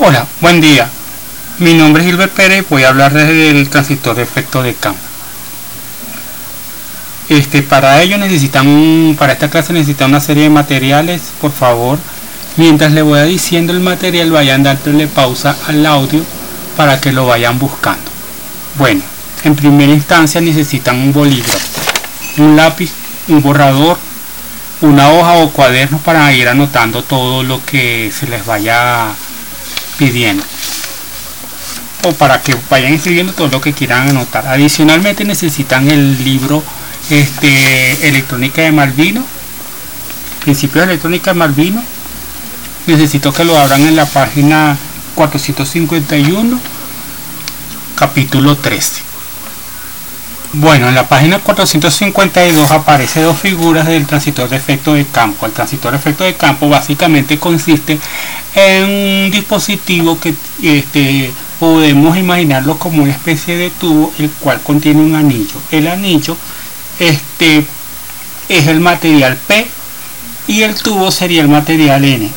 Hola, buen día. Mi nombre es Gilbert Pérez voy a hablar del transistor de efecto de campo. Este, para ello necesitan, para esta clase necesitan una serie de materiales, por favor. Mientras le voy diciendo el material, vayan dándole pausa al audio para que lo vayan buscando. Bueno, en primera instancia necesitan un bolígrafo, un lápiz, un borrador, una hoja o cuaderno para ir anotando todo lo que se les vaya pidiendo. O para que vayan escribiendo todo lo que quieran anotar. Adicionalmente necesitan el libro este electrónica de Malvino. Principios de electrónica de Malvino. Necesito que lo abran en la página 451 capítulo 13 bueno, en la página 452 aparece dos figuras del transistor de efecto de campo. El transistor de efecto de campo básicamente consiste en un dispositivo que este, podemos imaginarlo como una especie de tubo el cual contiene un anillo. El anillo este, es el material P y el tubo sería el material N.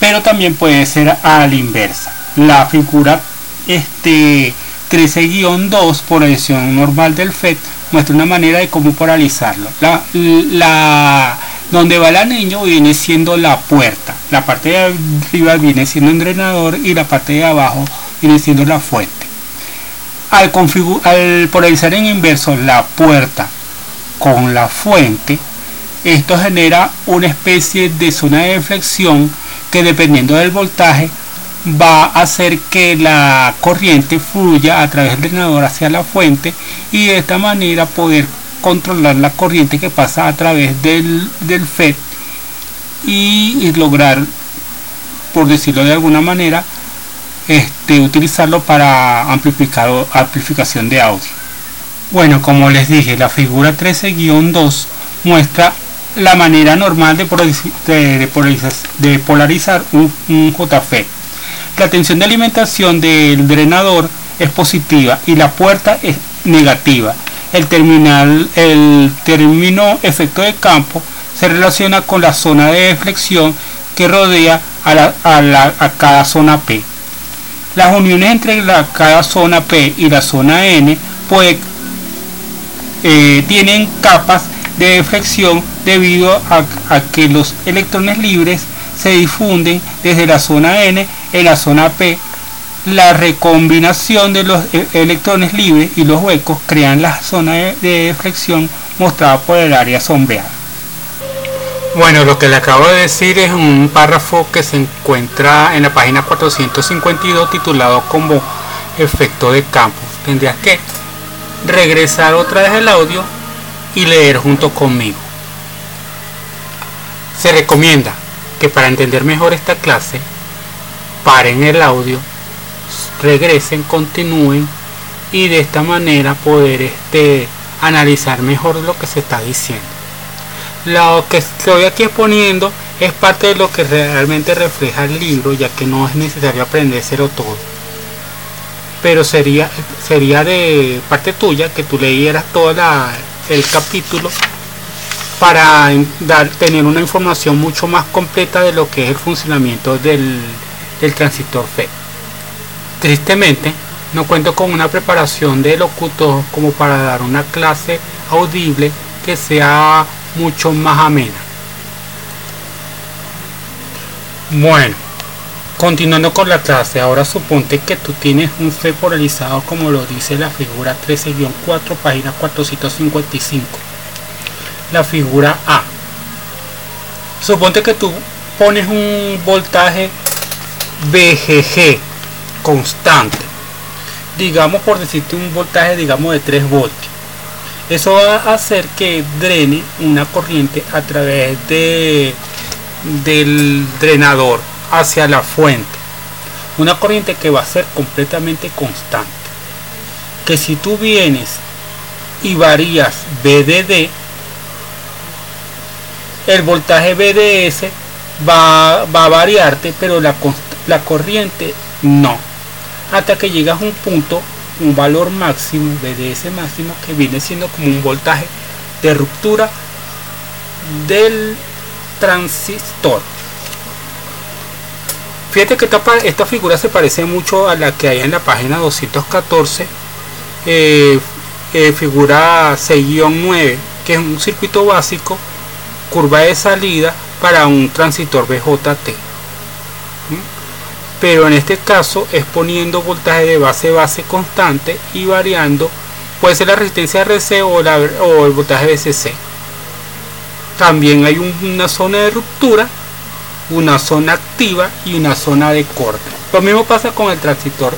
Pero también puede ser a la inversa. La figura este, 13-2 por edición normal del FED muestra una manera de cómo paralizarlo. La, donde va el anillo viene siendo la puerta. La parte de arriba viene siendo el drenador y la parte de abajo viene siendo la fuente. Al, al polarizar en inverso la puerta con la fuente, esto genera una especie de zona de flexión que dependiendo del voltaje va a hacer que la corriente fluya a través del drenador hacia la fuente y de esta manera poder controlar la corriente que pasa a través del, del FED y, lograr, por decirlo de alguna manera, este, utilizarlo para amplificación de audio. Bueno, como les dije, la figura 13-2 muestra la manera normal de, de, polarizar, un, un la tensión de alimentación del drenador es positiva y la puerta es negativa. El terminal, el término efecto de campo se relaciona con la zona de deflexión que rodea a, cada zona P. Las uniones entre la, cada zona P y la zona N eh, tienen capas de deflexión debido a que los electrones libres se difunden desde la zona N en la zona P. La recombinación de los e-, electrones libres y los huecos crean la zona de deflexión mostrada por el área sombreada. Bueno, lo que le acabo de decir es un párrafo que se encuentra en la página 452 titulado como efecto de campo. Tendrías que regresar otra vez el audio y leer junto conmigo. Se recomienda que para entender mejor esta clase, paren el audio, regresen, continúen y de esta manera poder este, analizar mejor lo que se está diciendo. Lo que estoy aquí exponiendo es parte de lo que realmente refleja el libro, ya que no es necesario aprendérselo todo. Pero sería, sería de parte tuya que tú leyeras todo el capítulo para tener una información mucho más completa de lo que es el funcionamiento del, del transistor FET. Tristemente, no cuento con una preparación de locutor como para dar una clase audible que sea mucho más amena. Bueno, continuando con la clase, ahora suponte que tú tienes un FET polarizado como lo dice la figura 13-4, página 455 la figura A. Suponte que tú pones un voltaje BGG constante. Digamos por decirte un voltaje digamos de 3 voltios. Eso va a hacer que drene una corriente a través de, del drenador hacia la fuente. Una corriente que va a ser completamente constante. Que si tú vienes y varías BDD, el voltaje BDS va, a variarte, pero la, la corriente no. Hasta que llegas a un punto, un valor máximo, BDS máximo, que viene siendo como un voltaje de ruptura del transistor. Fíjate que esta, esta, figura se parece mucho a la que hay en la página 214, eh, eh, figura 6-9, que es un circuito básico, curva de salida para un transitor BJT. Pero en este caso es poniendo voltaje de base base constante y variando, puede ser la resistencia RC o, la, o el voltaje BCC. También hay una zona de ruptura una zona activa y una zona de corte. Lo mismo pasa con el transitor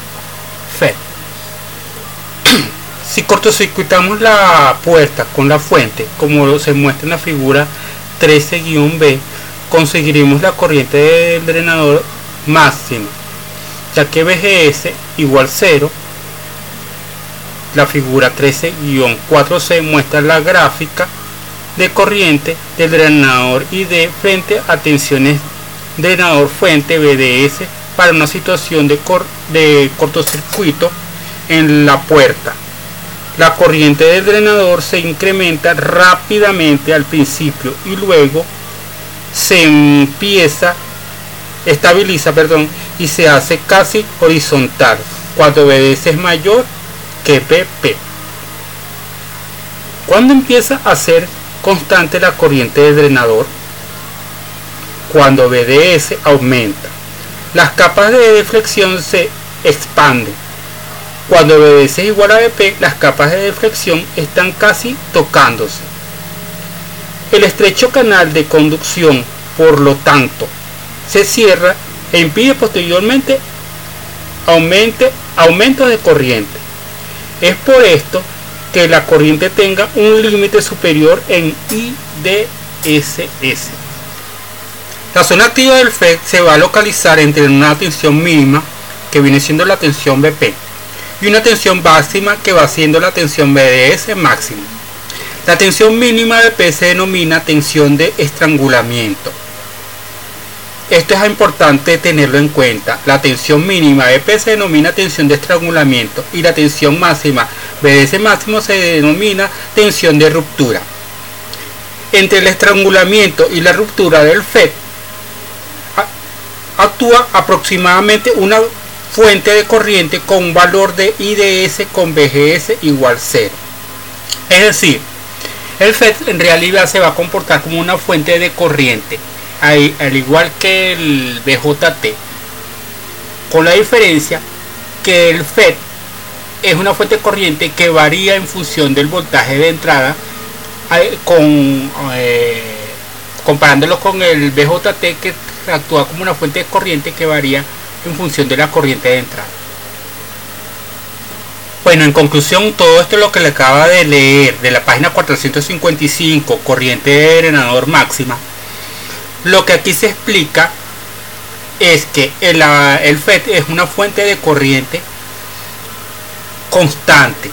FED. si cortocircuitamos la puerta con la fuente, como se muestra en la figura 13-B, conseguiremos la corriente del drenador máxima, ya que VGS igual 0. La figura 13-4C muestra la gráfica de corriente del drenador de frente a tensiones drenador fuente BDS para una situación de, de cortocircuito en la puerta. La corriente del drenador se incrementa rápidamente al principio y luego se empieza, estabiliza, perdón, y se hace casi horizontal cuando BDS es mayor que PP. Cuando empieza a ser constante la corriente del drenador, cuando BDS aumenta. Las capas de deflexión se expanden. Cuando es igual a BP, las capas de deflexión están casi tocándose. El estrecho canal de conducción, por lo tanto, se cierra e impide posteriormente aumente, aumento de corriente. Es por esto que la corriente tenga un límite superior en IDSS. La zona activa del FED se va a localizar entre una tensión mínima, que viene siendo la tensión BP, y una tensión máxima, que va siendo la tensión BDS máxima. La tensión mínima de P se denomina tensión de estrangulamiento. Esto es importante tenerlo en cuenta. La tensión mínima de P se denomina tensión de estrangulamiento y la tensión máxima BDS máximo se denomina tensión de ruptura. Entre el estrangulamiento y la ruptura del FED actúa aproximadamente una fuente de corriente con un valor de IDS con BGS igual 0. Es decir, el FED en realidad se va a comportar como una fuente de corriente, al igual que el BJT, con la diferencia que el FED es una fuente de corriente que varía en función del voltaje de entrada con, eh, comparándolo con el BJT que actúa como una fuente de corriente que varía en función de la corriente de entrada. Bueno, en conclusión, todo esto es lo que le acaba de leer de la página 455, corriente de drenador máxima. Lo que aquí se explica es que el, el FET es una fuente de corriente constante.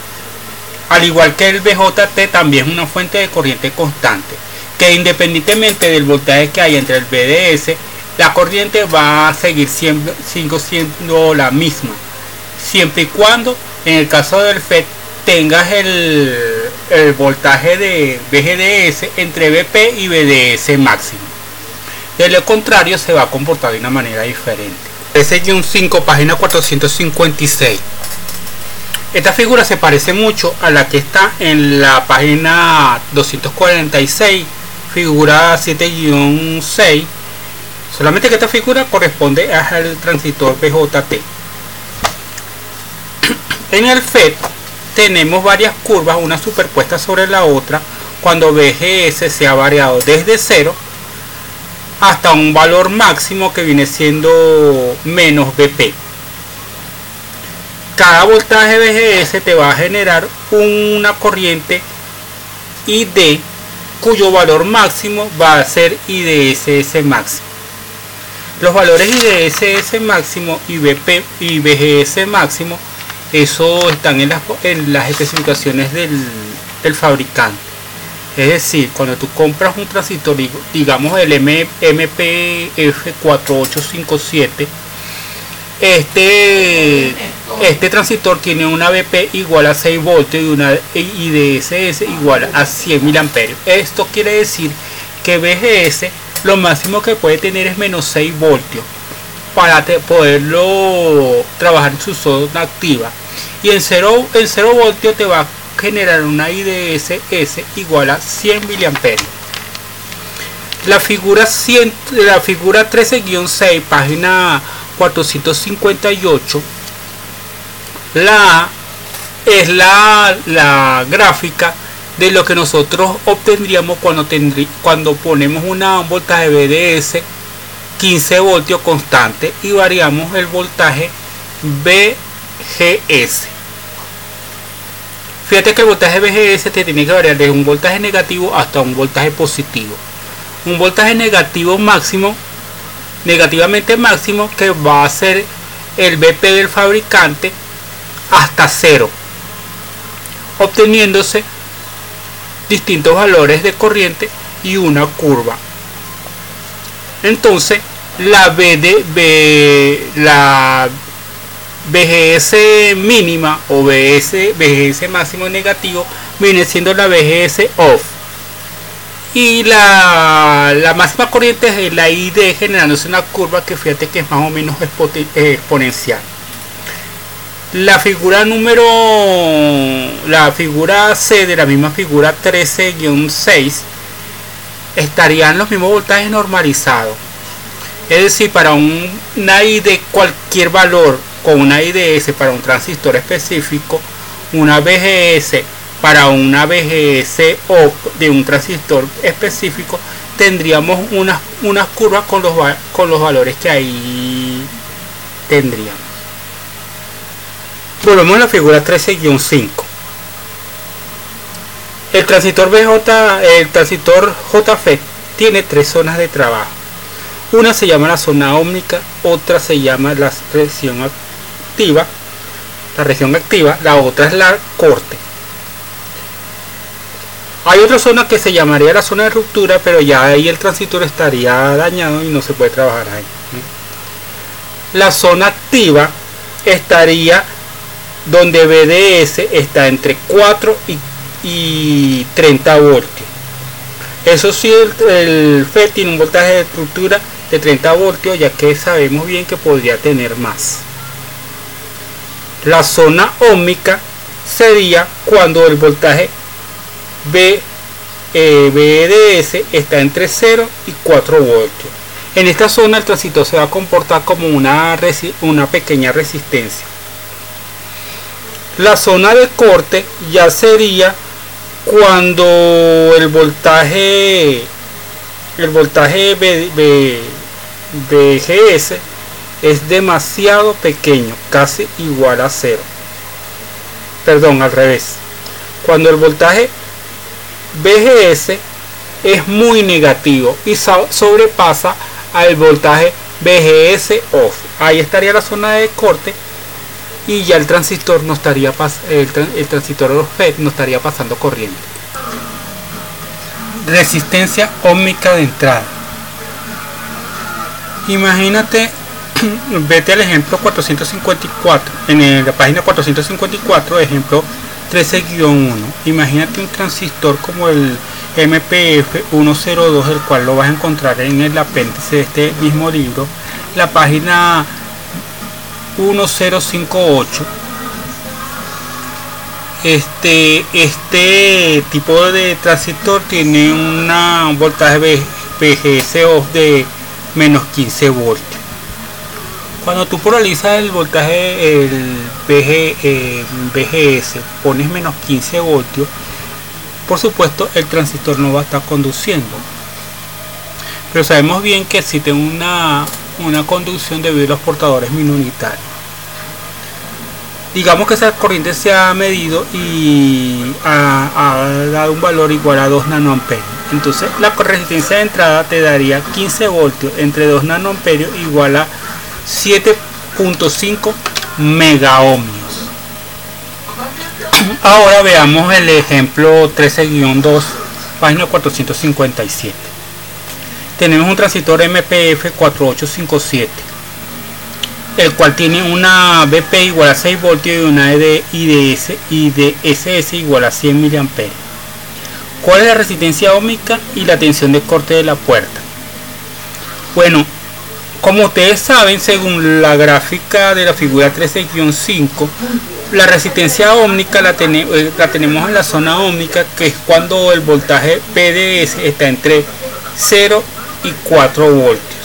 Al igual que el BJT también es una fuente de corriente constante. Que independientemente del voltaje que hay entre el BDS la corriente va a seguir siendo la misma siempre y cuando en el caso del FED tengas el, voltaje de BGDS entre BP y BDS máximo. De lo contrario se va a comportar de una manera diferente. S-5 página 456 esta figura se parece mucho a la que está en la página 246 figura 7-6 Solamente que esta figura corresponde al transitor BJT. En el FED tenemos varias curvas, una superpuesta sobre la otra, cuando BGS se ha variado desde 0 hasta un valor máximo que viene siendo menos BP. Cada voltaje BGS te va a generar una corriente ID cuyo valor máximo va a ser IDSS máximo. Los valores IDSS máximo y, y BGS máximo, eso están en las, en las especificaciones del, fabricante. Es decir, cuando tú compras un transitor, digamos el MPF4857, este, este transitor tiene una BP igual a 6 voltios y una IDSS igual a 100 mil. Esto quiere decir que BGS lo máximo que puede tener es menos 6 voltios para poderlo trabajar en su zona activa. Y en 0, en 0 voltios te va a generar una IDSS igual a 100 miliamperios. La figura, 100, la figura 13-6, página 458, la es la, la gráfica de lo que nosotros obtendríamos cuando, cuando ponemos una, un voltaje BDS 15 voltios constante y variamos el voltaje BGS. Fíjate que el voltaje BGS te tiene que variar desde un voltaje negativo hasta un voltaje positivo. Un voltaje negativo máximo, negativamente máximo, que va a ser el BP del fabricante hasta cero, obteniéndose distintos valores de corriente y una curva. Entonces, la BD, la BGS mínima o BS, BGS máximo negativo viene siendo la BGS off. Y la, la máxima corriente es la ID generándose una curva que fíjate que es más o menos exponencial. La figura número, la figura C de la misma figura 13-6 estarían los mismos voltajes normalizados. Es decir, para un, una de cualquier valor con una IDS para un transistor específico, una BGS para una BGS o de un transistor específico, tendríamos unas, unas curvas con los, con los valores que ahí tendríamos. Volvemos a la figura 13-5. El transistor BJ, el transistor JFET tiene tres zonas de trabajo. Una se llama la zona ómnica, otra se llama la región activa, la región activa, la otra es la corte. Hay otra zona que se llamaría la zona de ruptura, pero ya ahí el transistor estaría dañado y no se puede trabajar ahí. La zona activa estaría donde BDS está entre 4 y, 30 voltios. Eso sí, el, FET tiene un voltaje de estructura de 30 voltios, ya que sabemos bien que podría tener más. La zona ómica sería cuando el voltaje B, eh, BDS está entre 0 y 4 voltios. En esta zona el transistor se va a comportar como una, una pequeña resistencia. La zona de corte ya sería cuando el voltaje el voltaje BGS es demasiado pequeño, casi igual a cero. Perdón, al revés. Cuando el voltaje BGS es muy negativo y sobrepasa al voltaje BGS off. Ahí estaría la zona de corte y ya el transistor no estaría el, el transistor FET no estaría pasando corriente. Resistencia ómica de entrada. Imagínate, vete al ejemplo 454, en la página 454, ejemplo 13-1. Imagínate un transistor como el MPF 102, el cual lo vas a encontrar en el apéndice de este mismo libro. La página 1058 este este tipo de transistor tiene una, un voltaje BGS de menos 15 voltios. Cuando tú polarizas el voltaje el BG, BGS pones menos 15 voltios por supuesto el transistor no va a estar conduciendo. Pero sabemos bien que existe una, una conducción debido a los portadores minoritarios digamos que esa corriente se ha medido y ha, dado un valor igual a 2 nanoamperios. Entonces la resistencia de entrada te daría 15 voltios entre 2 nanoamperios igual a 7.5 megaohmios. Ahora veamos el ejemplo 13-2 página 457 tenemos un transistor MPF 4857 el cual tiene una BP igual a 6 voltios y una IDS, IDSS igual a 100 mA. ¿Cuál es la resistencia ómica y la tensión de corte de la puerta? Bueno, Como ustedes saben, según la gráfica de la figura 13-5, la resistencia ómnica eh, la, tenemos en la zona ómnica, que es cuando el voltaje PDS está entre 0 y 4 voltios.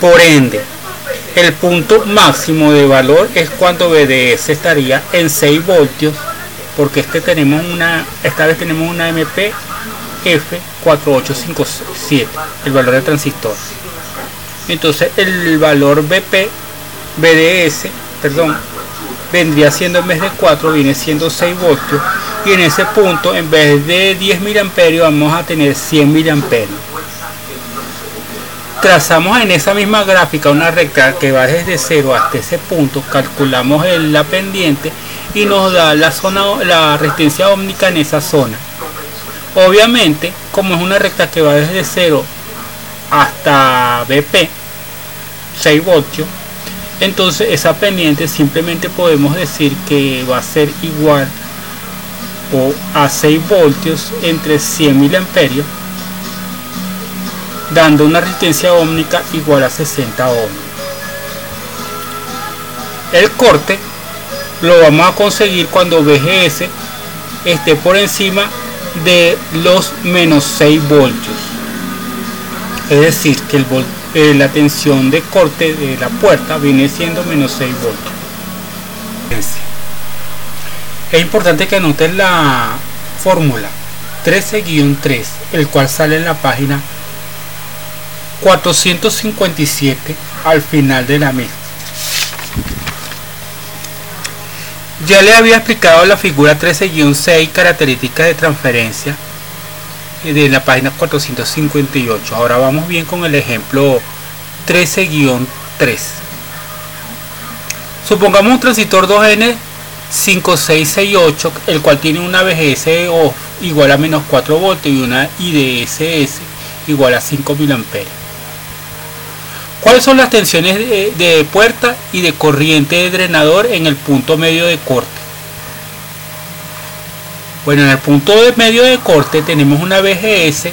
Por ende, el punto máximo de valor es cuando BDS estaría en 6 voltios, porque este tenemos una, esta vez tenemos una MP F4857, el valor de transistor. Entonces el valor BP, BDS, perdón, vendría siendo en vez de 4, viene siendo 6 voltios. Y en ese punto, en vez de 10 miliamperios, vamos a tener 100 miliamperios. Trazamos en esa misma gráfica una recta que va desde 0 hasta ese punto, calculamos la pendiente y nos da la zona la resistencia ómnica en esa zona. Obviamente, como es una recta que va desde 0 hasta BP 6 voltios entonces esa pendiente simplemente podemos decir que va a ser igual o a 6 voltios entre 100 mil amperios dando una resistencia ómnica igual a 60 ohms el corte lo vamos a conseguir cuando VGS esté por encima de los menos 6 voltios. Es decir que eh, la tensión de corte de la puerta viene siendo menos 6 voltios. Es importante que anoten la fórmula 13-3 el cual sale en la página 457 al final de la misma ya le había explicado la figura 13-6 características de transferencia de la página 458. Ahora vamos bien con el ejemplo 13-3. Supongamos un transistor 2N 5668, el cual tiene una VGS igual a menos 4 voltios y una IDSS igual a 5 mA. ¿Cuáles son las tensiones de, puerta y de corriente de drenador en el punto medio de corte? Bueno, en el punto medio de corte tenemos una VGS,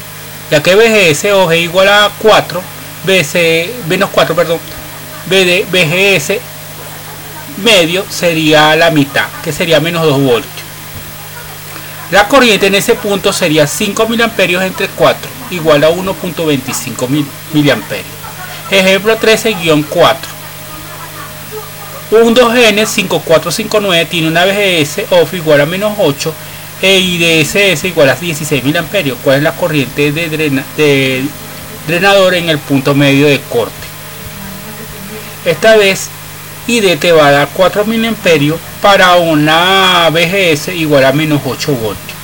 ya que VGS es igual a 4, BC, menos 4, perdón, BD, VGS medio sería la mitad, que sería menos 2 voltios. La corriente en ese punto sería 5 miliamperios entre 4, igual a 1.25 miliamperios. Ejemplo 13-4. Un 2N 5459 tiene una VGS off igual a menos 8 e IDSS igual a 16.000 amperios. ¿Cuál es la corriente de, drena, de drenador en el punto medio de corte? Esta vez ID te va a dar 4.000 amperios para una VGS igual a menos 8 voltios.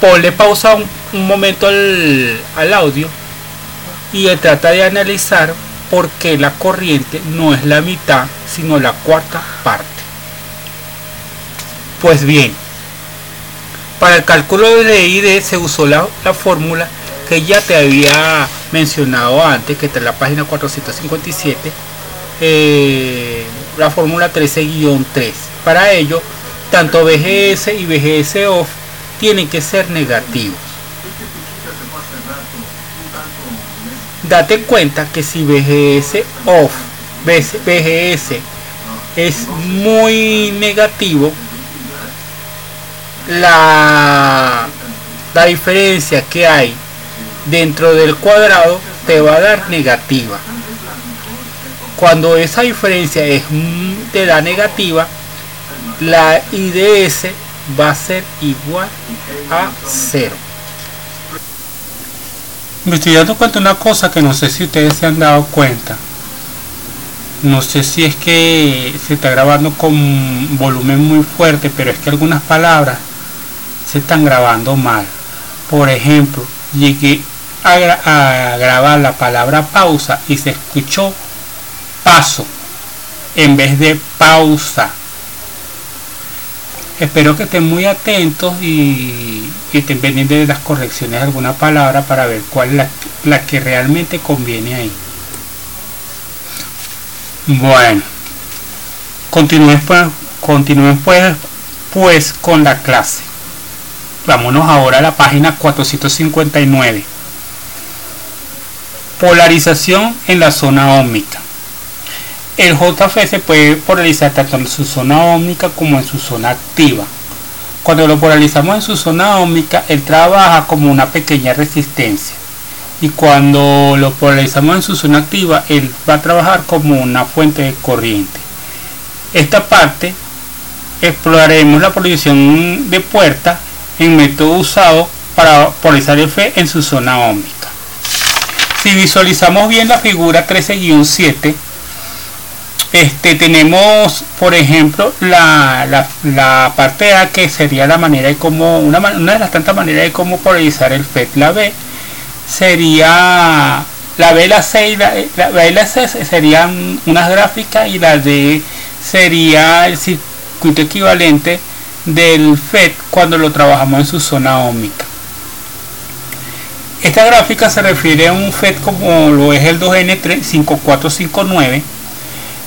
Ponle pausa un, momento al, al audio y trata de analizar por qué la corriente no es la mitad sino la cuarta parte. Pues bien, para el cálculo de ID se usó la, fórmula que ya te había mencionado antes, que está en la página 457, eh, la fórmula 13-3. Para ello, tanto VGS y VGS off tienen que ser negativos. Date cuenta que si VGS off, VGS es muy negativo, la, la diferencia que hay dentro del cuadrado te va a dar negativa. Cuando esa diferencia es de la negativa, la IDS va a ser igual a 0. Dando cuenta una cosa que no sé si ustedes se han dado cuenta. No sé si es que se está grabando con volumen muy fuerte, pero es que algunas palabras se están grabando mal. Por ejemplo, llegué a, grabar la palabra pausa y se escuchó paso en vez de pausa. Espero que estén muy atentos y, estén pendientes de las correcciones de alguna palabra para ver cuál es la, la que realmente conviene ahí. Bueno, continúen pues, pues, pues con la clase. Vámonos ahora a la página 459. Polarización en la zona ómnica. El JF se puede polarizar tanto en su zona ómnica como en su zona activa. Cuando lo polarizamos en su zona ómnica, él trabaja como una pequeña resistencia. Y cuando lo polarizamos en su zona activa, él va a trabajar como una fuente de corriente. Esta parte exploraremos la polarización de puerta en método usado para polarizar el Fe en su zona ómnica. Si visualizamos bien la figura 13-7, este, tenemos, por ejemplo, la, parte A que sería la manera de cómo, una, de las tantas maneras de cómo polarizar el FET. La B sería, la B, la C y la, la, B la C serían unas gráficas y la D sería el circuito equivalente del FET cuando lo trabajamos en su zona ómica. Esta gráfica se refiere a un FET como lo es el 2N5459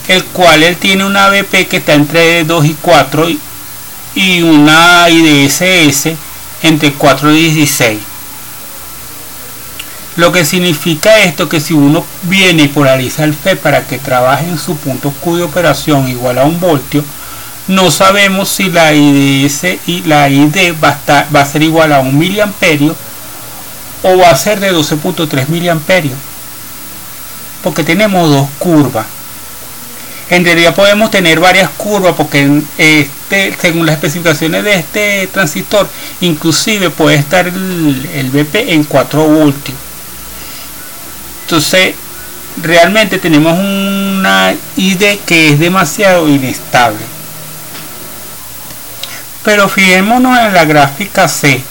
el cual él tiene una BP que está entre 2 y 4 y una IDSS entre 4 y 16 lo que significa esto que si uno viene y polariza el FE para que trabaje en su punto Q de operación igual a un voltio no sabemos si la IDS y la ID va a, va a ser igual a un miliamperio o va a ser de 12.3 miliamperios porque tenemos dos curvas en realidad podemos tener varias curvas porque este, según las especificaciones de este transistor inclusive puede estar el, BP en 4 voltios. Entonces realmente tenemos una ID que es demasiado inestable. Pero fijémonos en la gráfica C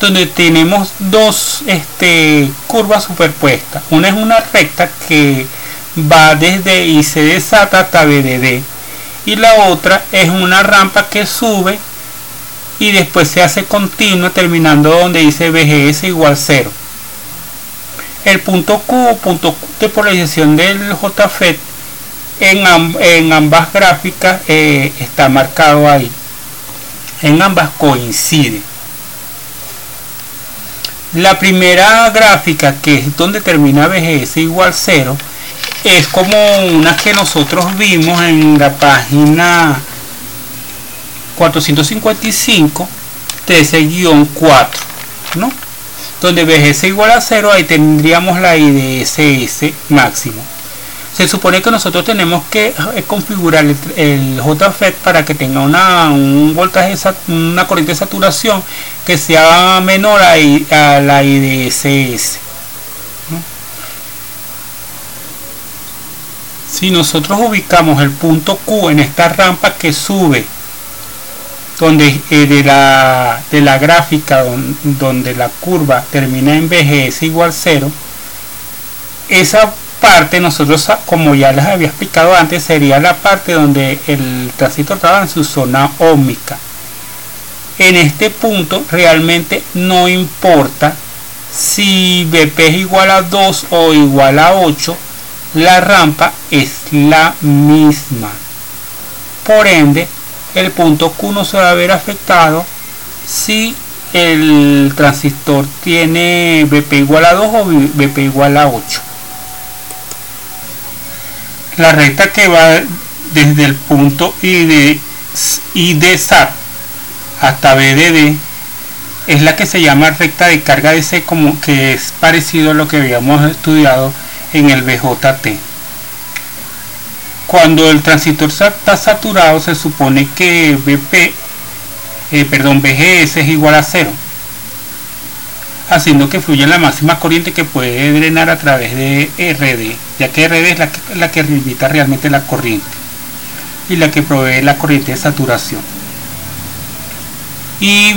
donde tenemos dos este, curvas superpuestas. Una es una recta que va desde IC de SATA hasta BDD y la otra es una rampa que sube y después se hace continua terminando donde dice BGS igual 0 el punto Q punto de polarización del JFET en, en ambas gráficas eh, está marcado ahí. En ambas coincide. La primera gráfica que es donde termina BGS igual 0 es como una que nosotros vimos en la página 455 13-4 ¿no? donde BGS igual a 0 ahí tendríamos la IDSS máximo se supone que nosotros tenemos que eh, configurar el, JFET para que tenga una, un voltaje, una corriente de saturación que sea menor a, a la IDSS si nosotros ubicamos el punto Q en esta rampa que sube donde eh, de, la, de la gráfica donde, la curva termina en BGS igual 0 esa parte nosotros como ya les había explicado antes sería la parte donde el transistor trabaja en su zona ómica en este punto realmente no importa si BP es igual a 2 o igual a 8 la rampa es la misma. Por ende, el punto Q no se va a ver afectado si el transistor tiene BP igual a 2 o BP igual a 8. La recta que va desde el punto ID, ID SAT hasta BDD es la que se llama recta de carga de C como que es parecido a lo que habíamos estudiado en el BJT. Cuando el transistor está saturado se supone que BP, eh, perdón, BGS es igual a cero, haciendo que fluya la máxima corriente que puede drenar a través de RD, ya que RD es la que, la que limita realmente la corriente y la que provee la corriente de saturación. Y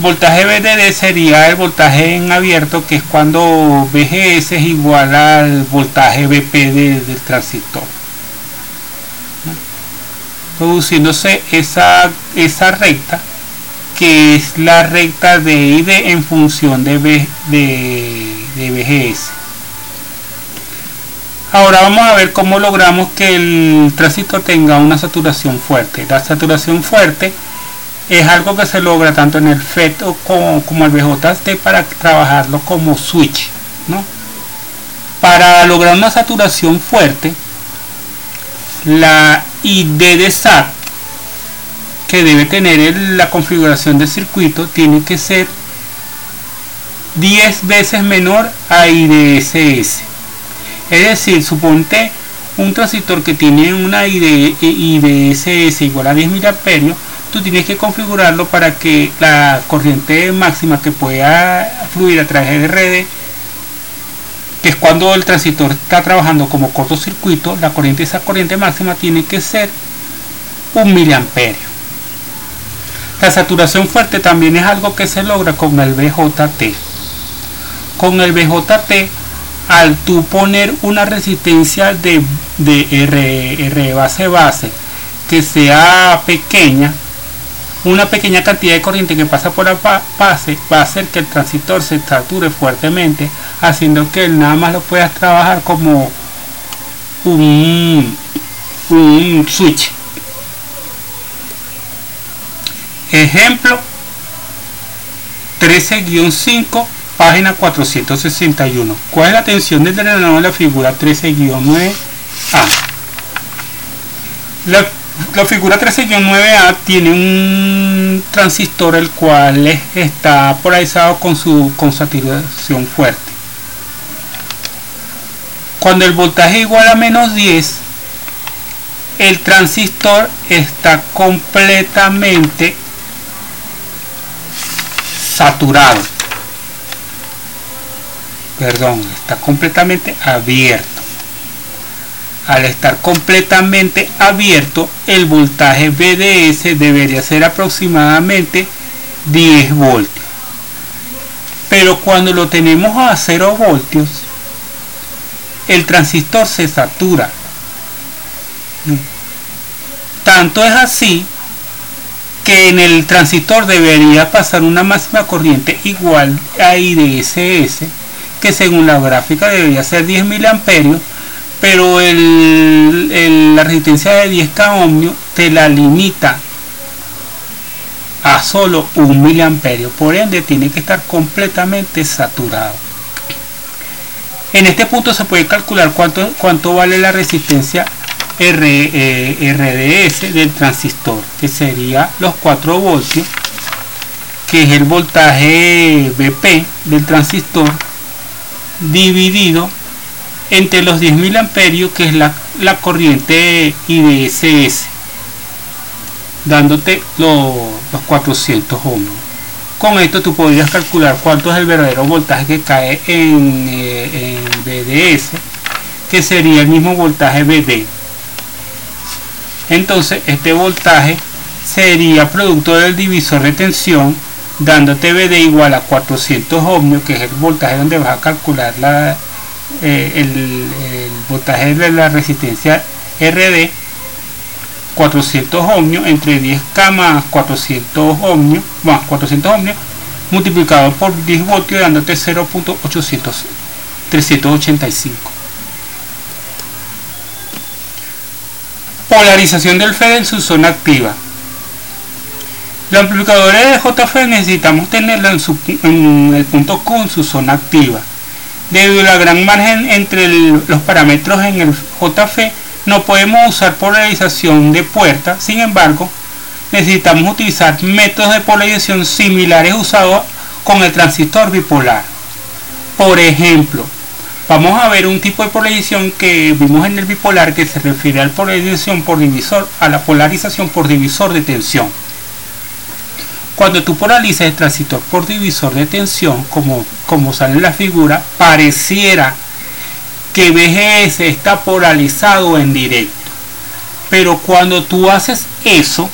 voltaje BDD sería el voltaje en abierto que es cuando VGS es igual al voltaje BP del transistor produciéndose esa, esa recta que es la recta de ID en función de, B, de, de BGS ahora vamos a ver cómo logramos que el transistor tenga una saturación fuerte. La saturación fuerte es algo que se logra tanto en el FET como, como el BJT para trabajarlo como switch ¿no? Para lograr una saturación fuerte, la ID de SAT que debe tener la configuración del circuito tiene que ser 10 veces menor a IDSS. Es decir, suponte un transistor que tiene una IDSS igual a 10 mA, tú tienes que configurarlo para que la corriente máxima que pueda fluir a través de RD, que es cuando el transistor está trabajando como cortocircuito, la corriente, esa corriente máxima tiene que ser un miliamperio. La saturación fuerte también es algo que se logra con el BJT con el BJT al tú poner una resistencia de, de R, base base que sea pequeña una pequeña cantidad de corriente que pasa por la base va a hacer que el transistor se sature fuertemente haciendo que nada más lo puedas trabajar como un, un switch ejemplo 13-5 Página 461. ¿Cuál es la tensión del drenado de la figura 13-9A? La, figura 13-9A tiene un transistor el cual está polarizado con su con saturación fuerte. Cuando el voltaje es igual a menos 10, el transistor está completamente saturado perdón, está completamente abierto. Al estar completamente abierto, el voltaje BDS debería ser aproximadamente 10 voltios. Pero cuando lo tenemos a 0 voltios, el transistor se satura. Tanto es así que en el transistor debería pasar una máxima corriente igual a IDSS que según la gráfica debería ser 10 miliamperios pero la resistencia de 10 k ohmio te la limita a solo 1 miliamperio. Por ende tiene que estar completamente saturado. En este punto se puede calcular cuánto, cuánto vale la resistencia R, eh, RDS del transistor que sería los 4 voltios que es el voltaje BP del transistor dividido entre los 10.000 amperios que es la, corriente IDSS dándote los, 400 ohms. Con esto tú podrías calcular cuánto es el verdadero voltaje que cae en, eh, BDS que sería el mismo voltaje BD entonces este voltaje sería producto del divisor de tensión dándote BD igual a 400 ohmios, que es el voltaje donde vas a calcular la, eh, el, voltaje de la resistencia RD, 400 ohmios entre 10K más 400 ohmios, más 400 ohmios, multiplicado por 10 voltios, dándote 0.385. Polarización del FED en su zona activa. Los amplificadores de JF necesitamos tenerla en, el punto Q en su zona activa. Debido a la gran margen entre los parámetros en el JF, no podemos usar polarización de puerta, sin embargo, necesitamos utilizar métodos de polarización similares usados con el transistor bipolar. Por ejemplo, vamos a ver un tipo de polarización que vimos en el bipolar que se refiere a la polarización por divisor, a la polarización por divisor de tensión. Cuando tú polarices el transistor por divisor de tensión, como, como sale en la figura, pareciera que BGS está polarizado en directo. Pero cuando tú haces eso,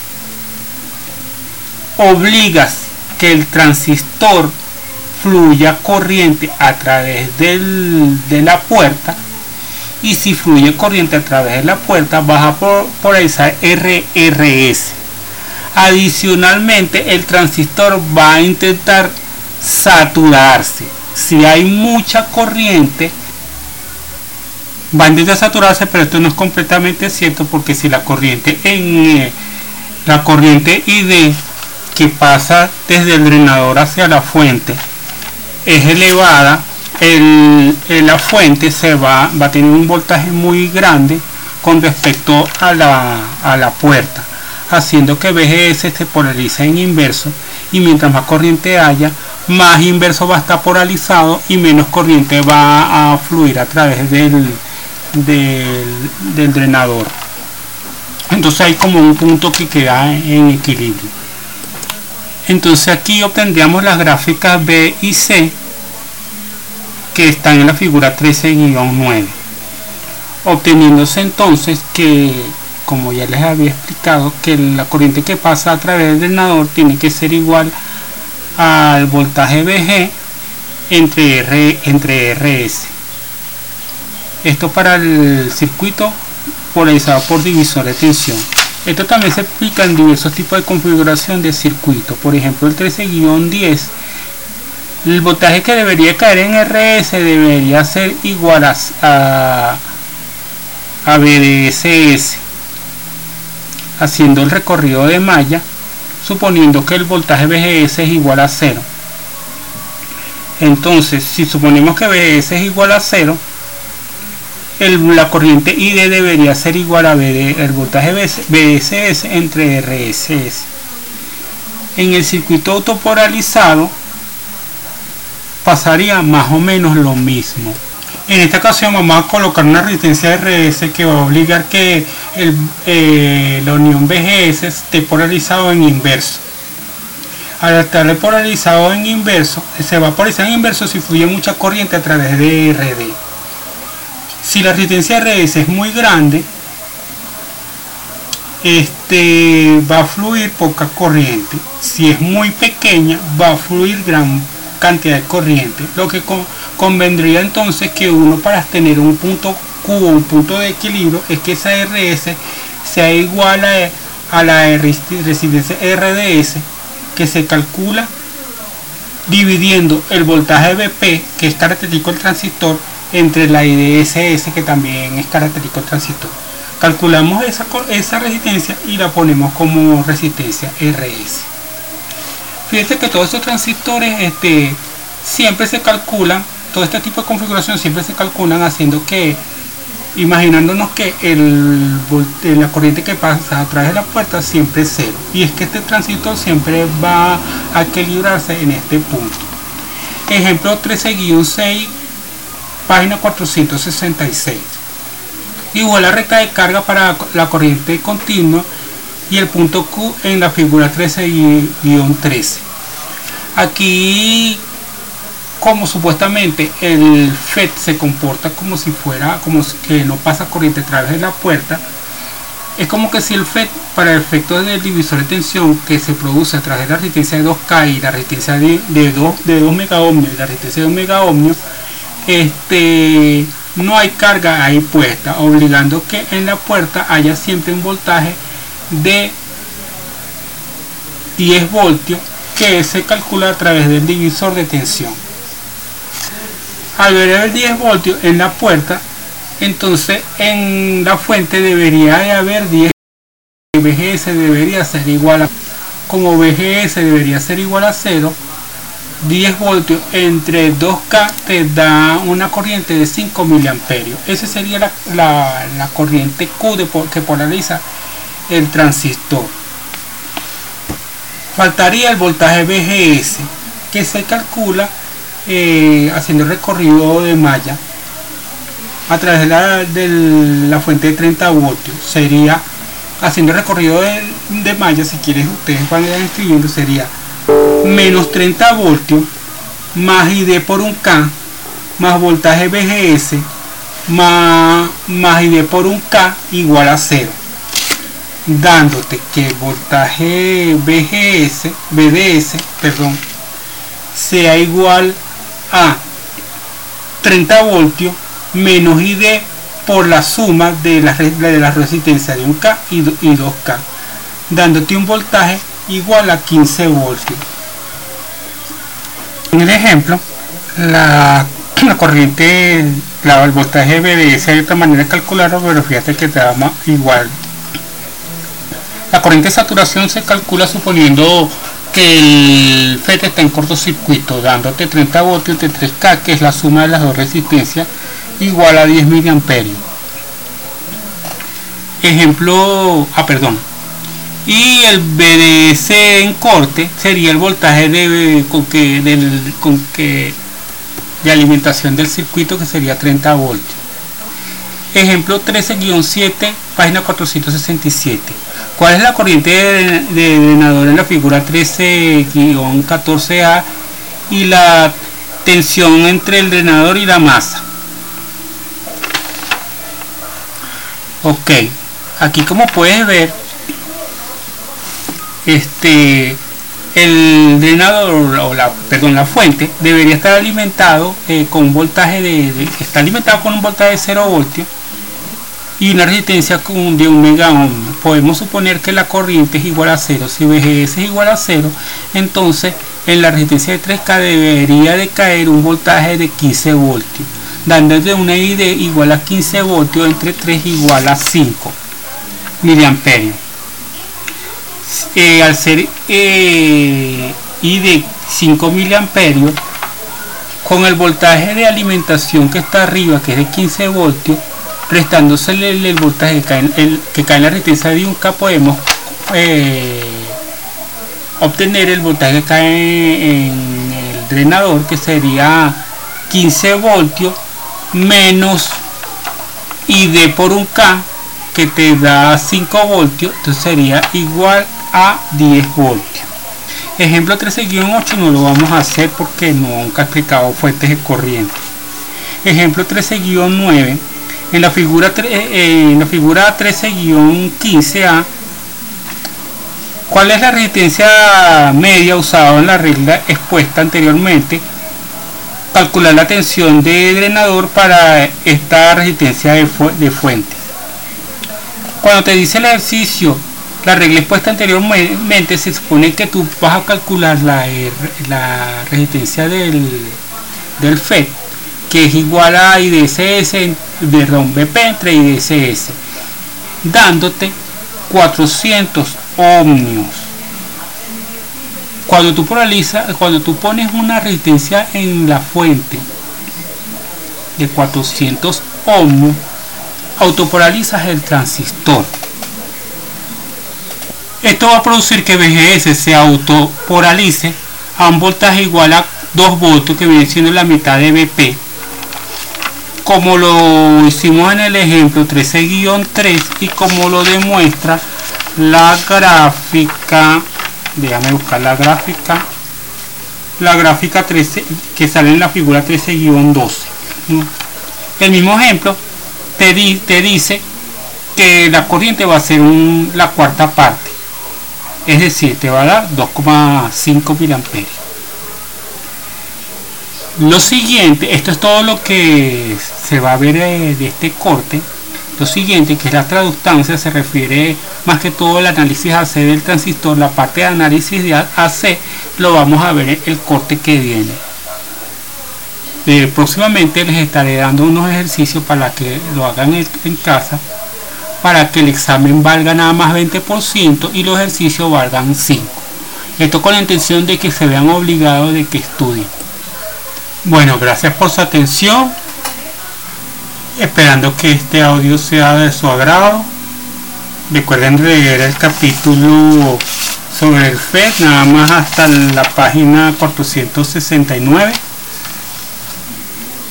obligas que el transistor fluya corriente a través de la puerta y si fluye corriente a través de la puerta vas a polarizar RRS Adicionalmente, el transistor va a intentar saturarse. Si hay mucha corriente, va a intentar saturarse, pero esto no es completamente cierto porque si la corriente en eh, la corriente ID que pasa desde el drenador hacia la fuente es elevada, el, la fuente se va, va a tener un voltaje muy grande con respecto a la, a la puerta, haciendo que VGS se polarice en inverso y mientras más corriente haya, más inverso va a estar polarizado y menos corriente va a fluir a través del, del, drenador. Entonces hay como un punto que queda en equilibrio. Entonces aquí obtendríamos las gráficas B y C que están en la figura 13-9 obteniéndose entonces que como ya les había explicado que la corriente que pasa a través del drenador tiene que ser igual al voltaje VG entre, R, entre RS esto para el circuito polarizado por divisor de tensión. Esto también se explica en diversos tipos de configuración de circuito. Por ejemplo el 13-10 el voltaje que debería caer en RS debería ser igual a, a BDSS haciendo el recorrido de malla suponiendo que el voltaje VGS es igual a 0 entonces si suponemos que VGS es igual a 0 la corriente ID debería ser igual a el voltaje BSS entre RSS en el circuito autopolarizado pasaría más o menos lo mismo en esta ocasión vamos a colocar una resistencia RS que va a obligar que eh, la unión BGS esté polarizado en inverso. Al estar polarizado en inverso, se va a polarizar en inverso si fluye mucha corriente a través de RD. Si la resistencia RS es muy grande, este va a fluir poca corriente. Si es muy pequeña, va a fluir gran cantidad de corriente. Lo que convendría entonces que uno para tener un punto Q, un punto de equilibrio, es que esa RS sea igual a, la resistencia RDS que se calcula dividiendo el voltaje BP que es característico del transistor entre la IDSS que también es característico del transistor. Calculamos esa, esa resistencia y la ponemos como resistencia RS fíjense que todos estos transistores este, siempre se calculan todo este tipo de configuración siempre se calculan haciendo que imaginándonos que el, la corriente que pasa a través de la puerta siempre es cero. Y es que este transistor siempre va a equilibrarse en este punto. Ejemplo 13-6 página 466 igual la recta de carga para la corriente continua y el punto Q en la figura 13-13 aquí como supuestamente el FET se comporta como si fuera, como que no pasa corriente a través de la puerta, es como que si el FET, para el efecto del divisor de tensión que se produce a través de la resistencia de 2K y la resistencia de, de 2, de 2 megaohmios y la resistencia de 1 megaohmios, este, no hay carga ahí puesta, obligando que en la puerta haya siempre un voltaje de 10 voltios que se calcula a través del divisor de tensión al ver el 10 voltios en la puerta entonces en la fuente debería de haber 10 VGS debería ser igual a como VGS debería ser igual a 0 10 voltios entre 2K te da una corriente de 5 miliamperios. Esa sería la, la, corriente Q que polariza el transistor. Faltaría el voltaje VGS que se calcula eh, haciendo el recorrido de malla a través de la, de la fuente de 30 voltios. Sería haciendo el recorrido de, malla si quieres ustedes van a escribiendo sería menos 30 voltios más ID por un K más voltaje VGS más, más ID por un K igual a 0 dándote que el voltaje VGS BDS perdón sea igual a 30 voltios menos ID por la suma de la, de la resistencia de 1K y 2K, dándote un voltaje igual a 15 voltios. En el ejemplo, la, corriente, el voltaje BDS hay otra manera de calcularlo, pero fíjate que te da igual. La corriente de saturación se calcula suponiendo el FET está en cortocircuito, dándote 30 voltios de 3K, que es la suma de las dos resistencias, igual a 10 miliamperios. Ejemplo, ah, perdón. Y el BDS en corte sería el voltaje de, que, con que, de alimentación del circuito, que sería 30 voltios. Ejemplo 13-7, página 467. ¿Cuál es la corriente de, drenador en la figura 13-14A y la tensión entre el drenador y la masa? Ok, aquí como puedes ver, este el drenador o la perdón la fuente debería estar alimentado eh, con voltaje de, de, está alimentado con un voltaje de 0 voltios y una resistencia de un mega ohm. Podemos suponer que la corriente es igual a 0. Si VGS es igual a 0, entonces en la resistencia de 3K debería de caer un voltaje de 15 voltios, dando de una ID igual a 15 voltios entre 3 igual a 5 miliamperios. Eh, al ser eh, ID 5 miliamperios, con el voltaje de alimentación que está arriba, que es de 15 voltios, restándose el, voltaje que cae, el, que cae en la resistencia de un K podemos eh, obtener el voltaje que cae en el drenador que sería 15 voltios menos ID por un K que te da 5 voltios entonces sería igual a 10 voltios. Ejemplo 13-8 no lo vamos a hacer porque nunca he explicado fuentes de corriente. Ejemplo 13-9 en la figura, eh, en la figura 13-15A, ¿cuál es la resistencia media usada en la regla expuesta anteriormente? Calcular la tensión de drenador para esta resistencia de, fuente. Cuando te dice el ejercicio, la regla expuesta anteriormente, se supone que tú vas a calcular la, la resistencia del, del FED que es igual a IDSS de ROM BP entre IDSS, dándote 400 ohmios. Cuando tú cuando tú pones una resistencia en la fuente de 400 ohmios, autopolarizas el transistor. Esto va a producir que VGS se autopolarice a un voltaje igual a 2 voltios que viene siendo la mitad de BP como lo hicimos en el ejemplo 13-3 y como lo demuestra la gráfica déjame buscar la gráfica la gráfica 13 que sale en la figura 13-12 el mismo ejemplo te, te, dice que la corriente va a ser la cuarta parte es decir te va a dar 2,5 mil amperios lo siguiente, esto es todo lo que se va a ver de, este corte. Lo siguiente, que es la traductancia, se refiere más que todo al análisis AC del transistor. La parte de análisis de AC lo vamos a ver en el corte que viene. Eh, próximamente les estaré dando unos ejercicios para que lo hagan en casa para que el examen valga nada más 20% y los ejercicios valgan 5. Esto con la intención de que se vean obligados de que estudien. Bueno, gracias por su atención. Esperando que este audio sea de su agrado. Recuerden leer el capítulo sobre el FED, nada más hasta la página 469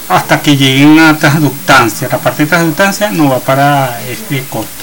hasta que lleguen a transductancia. La parte de transductancia no va para este corte.